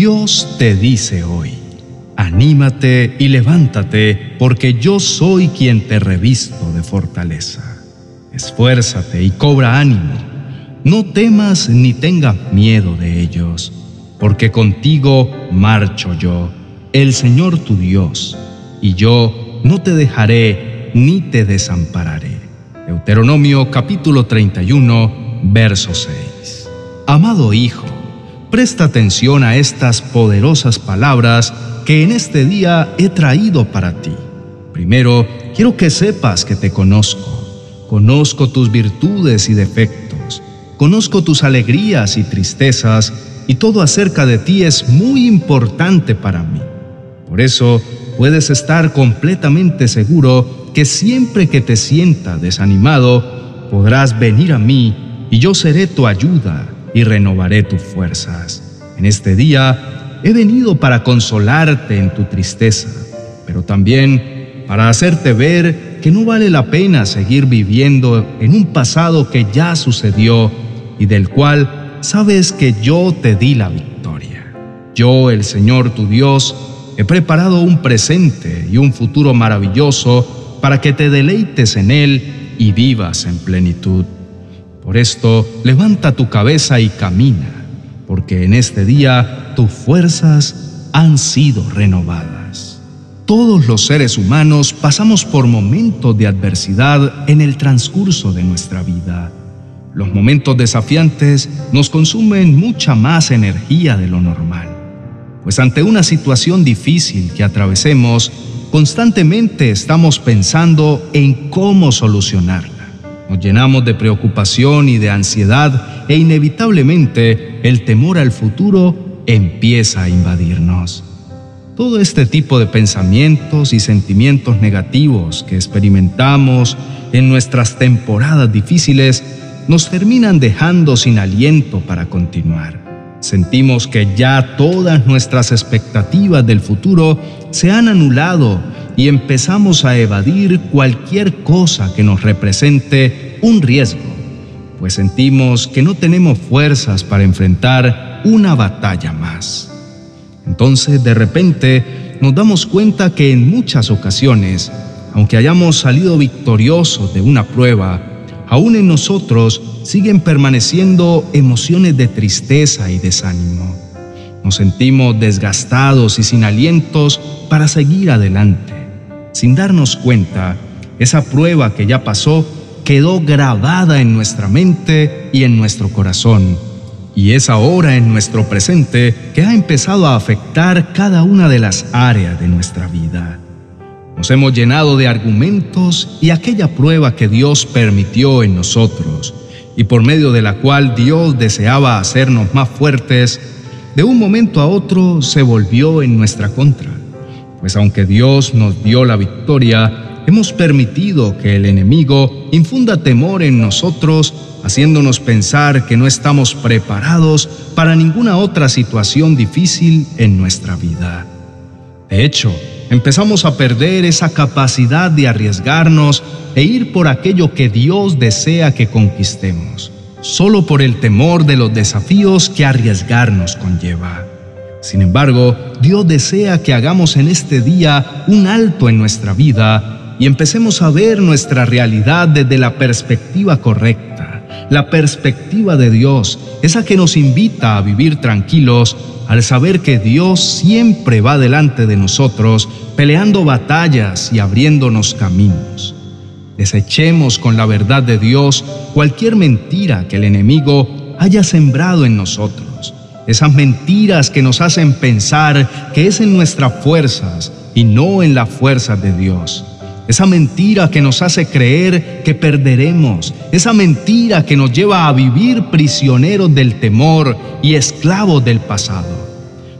Dios te dice hoy, anímate y levántate, porque yo soy quien te revisto de fortaleza. Esfuérzate y cobra ánimo. No temas ni tengas miedo de ellos, porque contigo marcho yo, el Señor tu Dios, y yo no te dejaré ni te desampararé. Deuteronomio capítulo 31, verso 6. Amado Hijo, Presta atención a estas poderosas palabras que en este día he traído para ti. Primero, quiero que sepas que te conozco. Conozco tus virtudes y defectos. Conozco tus alegrías y tristezas y todo acerca de ti es muy importante para mí. Por eso, puedes estar completamente seguro que siempre que te sienta desanimado, podrás venir a mí y yo seré tu ayuda y renovaré tus fuerzas. En este día he venido para consolarte en tu tristeza, pero también para hacerte ver que no vale la pena seguir viviendo en un pasado que ya sucedió y del cual sabes que yo te di la victoria. Yo, el Señor tu Dios, he preparado un presente y un futuro maravilloso para que te deleites en él y vivas en plenitud. Por esto, levanta tu cabeza y camina, porque en este día tus fuerzas han sido renovadas. Todos los seres humanos pasamos por momentos de adversidad en el transcurso de nuestra vida. Los momentos desafiantes nos consumen mucha más energía de lo normal, pues ante una situación difícil que atravesemos, constantemente estamos pensando en cómo solucionarla. Nos llenamos de preocupación y de ansiedad e inevitablemente el temor al futuro empieza a invadirnos. Todo este tipo de pensamientos y sentimientos negativos que experimentamos en nuestras temporadas difíciles nos terminan dejando sin aliento para continuar. Sentimos que ya todas nuestras expectativas del futuro se han anulado y empezamos a evadir cualquier cosa que nos represente un riesgo, pues sentimos que no tenemos fuerzas para enfrentar una batalla más. Entonces, de repente, nos damos cuenta que en muchas ocasiones, aunque hayamos salido victoriosos de una prueba, aún en nosotros siguen permaneciendo emociones de tristeza y desánimo. Nos sentimos desgastados y sin alientos para seguir adelante. Sin darnos cuenta, esa prueba que ya pasó quedó grabada en nuestra mente y en nuestro corazón. Y es ahora en nuestro presente que ha empezado a afectar cada una de las áreas de nuestra vida. Nos hemos llenado de argumentos y aquella prueba que Dios permitió en nosotros y por medio de la cual Dios deseaba hacernos más fuertes, de un momento a otro se volvió en nuestra contra. Pues aunque Dios nos dio la victoria, hemos permitido que el enemigo infunda temor en nosotros, haciéndonos pensar que no estamos preparados para ninguna otra situación difícil en nuestra vida. De hecho, empezamos a perder esa capacidad de arriesgarnos e ir por aquello que Dios desea que conquistemos, solo por el temor de los desafíos que arriesgarnos conlleva. Sin embargo, Dios desea que hagamos en este día un alto en nuestra vida y empecemos a ver nuestra realidad desde la perspectiva correcta, la perspectiva de Dios, esa que nos invita a vivir tranquilos al saber que Dios siempre va delante de nosotros, peleando batallas y abriéndonos caminos. Desechemos con la verdad de Dios cualquier mentira que el enemigo haya sembrado en nosotros. Esas mentiras que nos hacen pensar que es en nuestras fuerzas y no en las fuerzas de Dios. Esa mentira que nos hace creer que perderemos. Esa mentira que nos lleva a vivir prisioneros del temor y esclavos del pasado.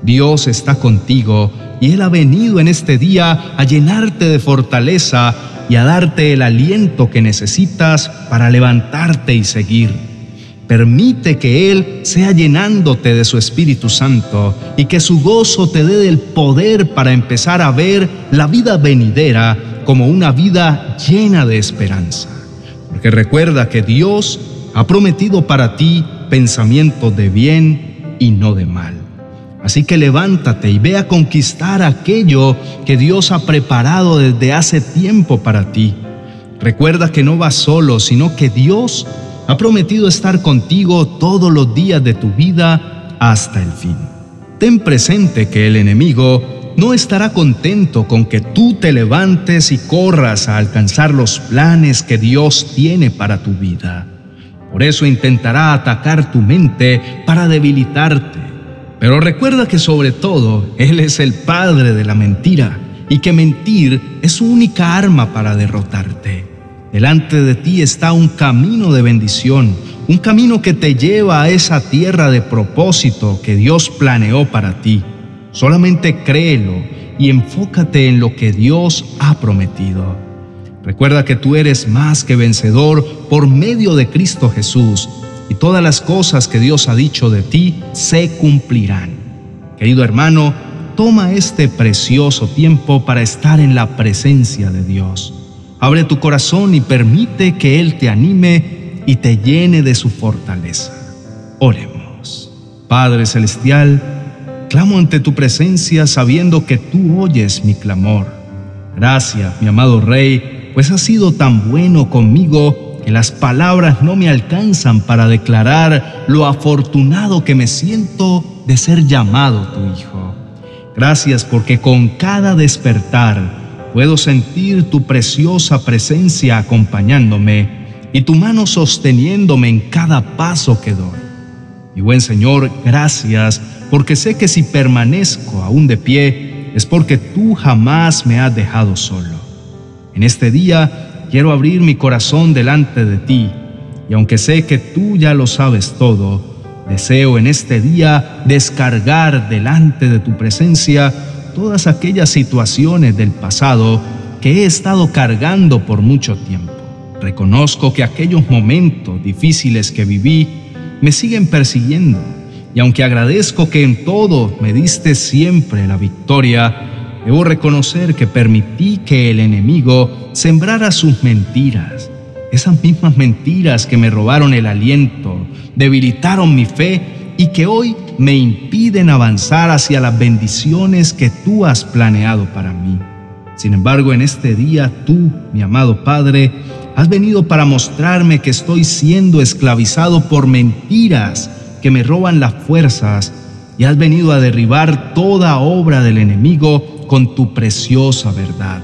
Dios está contigo y Él ha venido en este día a llenarte de fortaleza y a darte el aliento que necesitas para levantarte y seguir. Permite que Él sea llenándote de su Espíritu Santo y que su gozo te dé el poder para empezar a ver la vida venidera como una vida llena de esperanza. Porque recuerda que Dios ha prometido para ti pensamientos de bien y no de mal. Así que levántate y ve a conquistar aquello que Dios ha preparado desde hace tiempo para ti. Recuerda que no vas solo, sino que Dios ha prometido estar contigo todos los días de tu vida hasta el fin. Ten presente que el enemigo no estará contento con que tú te levantes y corras a alcanzar los planes que Dios tiene para tu vida. Por eso intentará atacar tu mente para debilitarte pero recuerda que sobre todo Él es el padre de la mentira y que mentir es su única arma para derrotarte. Delante de ti está un camino de bendición, un camino que te lleva a esa tierra de propósito que Dios planeó para ti. Solamente créelo y enfócate en lo que Dios ha prometido. Recuerda que tú eres más que vencedor por medio de Cristo Jesús y todas las cosas que Dios ha dicho de ti se cumplirán. Querido hermano, toma este precioso tiempo para estar en la presencia de Dios. Abre tu corazón y permite que Él te anime y te llene de su fortaleza. Oremos. Padre Celestial, clamo ante tu presencia sabiendo que tú oyes mi clamor. Gracias, mi amado Rey, pues has sido tan bueno conmigo que las palabras no me alcanzan para declarar lo afortunado que me siento de ser llamado tu hijo. Gracias porque con cada despertar puedo sentir tu preciosa presencia acompañándome y tu mano sosteniéndome en cada paso que doy. Y buen Señor, gracias porque sé que si permanezco aún de pie es porque tú jamás me has dejado solo. En este día quiero abrir mi corazón delante de ti, y aunque sé que tú ya lo sabes todo, deseo en este día descargar delante de tu presencia todas aquellas situaciones del pasado que he estado cargando por mucho tiempo. Reconozco que aquellos momentos difíciles que viví me siguen persiguiendo, y aunque agradezco que en todo me diste siempre la victoria, Debo reconocer que permití que el enemigo sembrara sus mentiras. Esas mismas mentiras que me robaron el aliento, debilitaron mi fe y que hoy me impiden avanzar hacia las bendiciones que tú has planeado para mí. Sin embargo, en este día tú, mi amado Padre, has venido para mostrarme que estoy siendo esclavizado por mentiras que me roban las fuerzas y has venido a derribar toda obra del enemigo con tu preciosa verdad.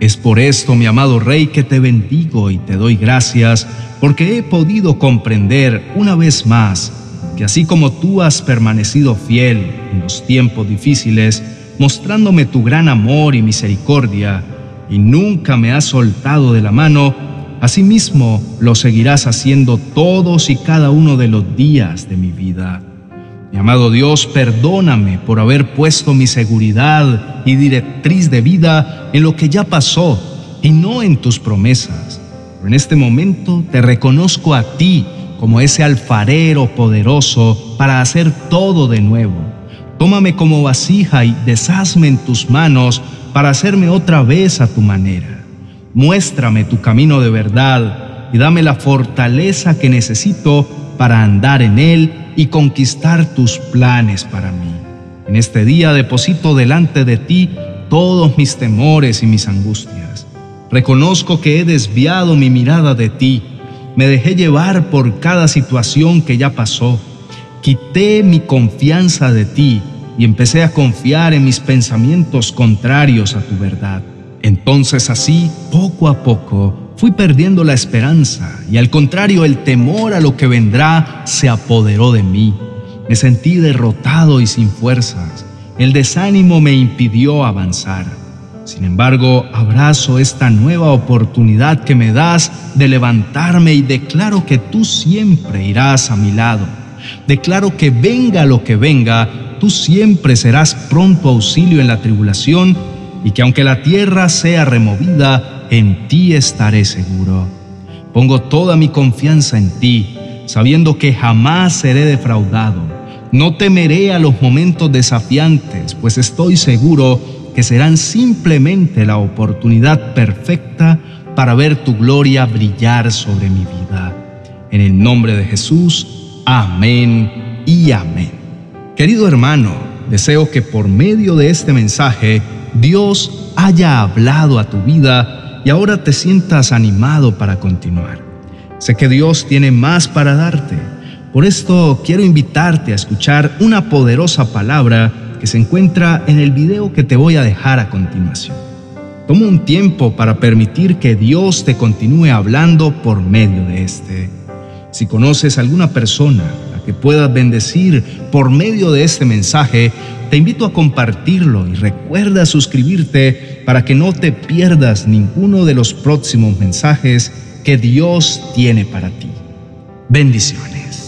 Es por esto, mi amado Rey, que te bendigo y te doy gracias, porque he podido comprender una vez más que así como tú has permanecido fiel en los tiempos difíciles, mostrándome tu gran amor y misericordia, y nunca me has soltado de la mano, asimismo lo seguirás haciendo todos y cada uno de los días de mi vida. Mi amado Dios, perdóname por haber puesto mi seguridad y directriz de vida en lo que ya pasó y no en tus promesas. Pero en este momento te reconozco a ti como ese alfarero poderoso para hacer todo de nuevo. Tómame como vasija y deshazme en tus manos para hacerme otra vez a tu manera. Muéstrame tu camino de verdad y dame la fortaleza que necesito para andar en él y conquistar tus planes para mí. En este día deposito delante de ti todos mis temores y mis angustias. Reconozco que he desviado mi mirada de ti, me dejé llevar por cada situación que ya pasó, quité mi confianza de ti y empecé a confiar en mis pensamientos contrarios a tu verdad. Entonces así, poco a poco, fui perdiendo la esperanza y al contrario el temor a lo que vendrá se apoderó de mí. Me sentí derrotado y sin fuerzas. El desánimo me impidió avanzar. Sin embargo, abrazo esta nueva oportunidad que me das de levantarme y declaro que tú siempre irás a mi lado. Declaro que venga lo que venga, tú siempre serás pronto auxilio en la tribulación y que aunque la tierra sea removida, en ti estaré seguro. Pongo toda mi confianza en ti, sabiendo que jamás seré defraudado. No temeré a los momentos desafiantes, pues estoy seguro que serán simplemente la oportunidad perfecta para ver tu gloria brillar sobre mi vida. En el nombre de Jesús, amén y amén. Querido hermano, deseo que por medio de este mensaje Dios haya hablado a tu vida y ahora te sientas animado para continuar. Sé que Dios tiene más para darte. Por esto quiero invitarte a escuchar una poderosa palabra que se encuentra en el video que te voy a dejar a continuación. Toma un tiempo para permitir que Dios te continúe hablando por medio de este. Si conoces alguna persona a que puedas bendecir por medio de este mensaje, te invito a compartirlo y recuerda suscribirte para que no te pierdas ninguno de los próximos mensajes que Dios tiene para ti. Bendiciones.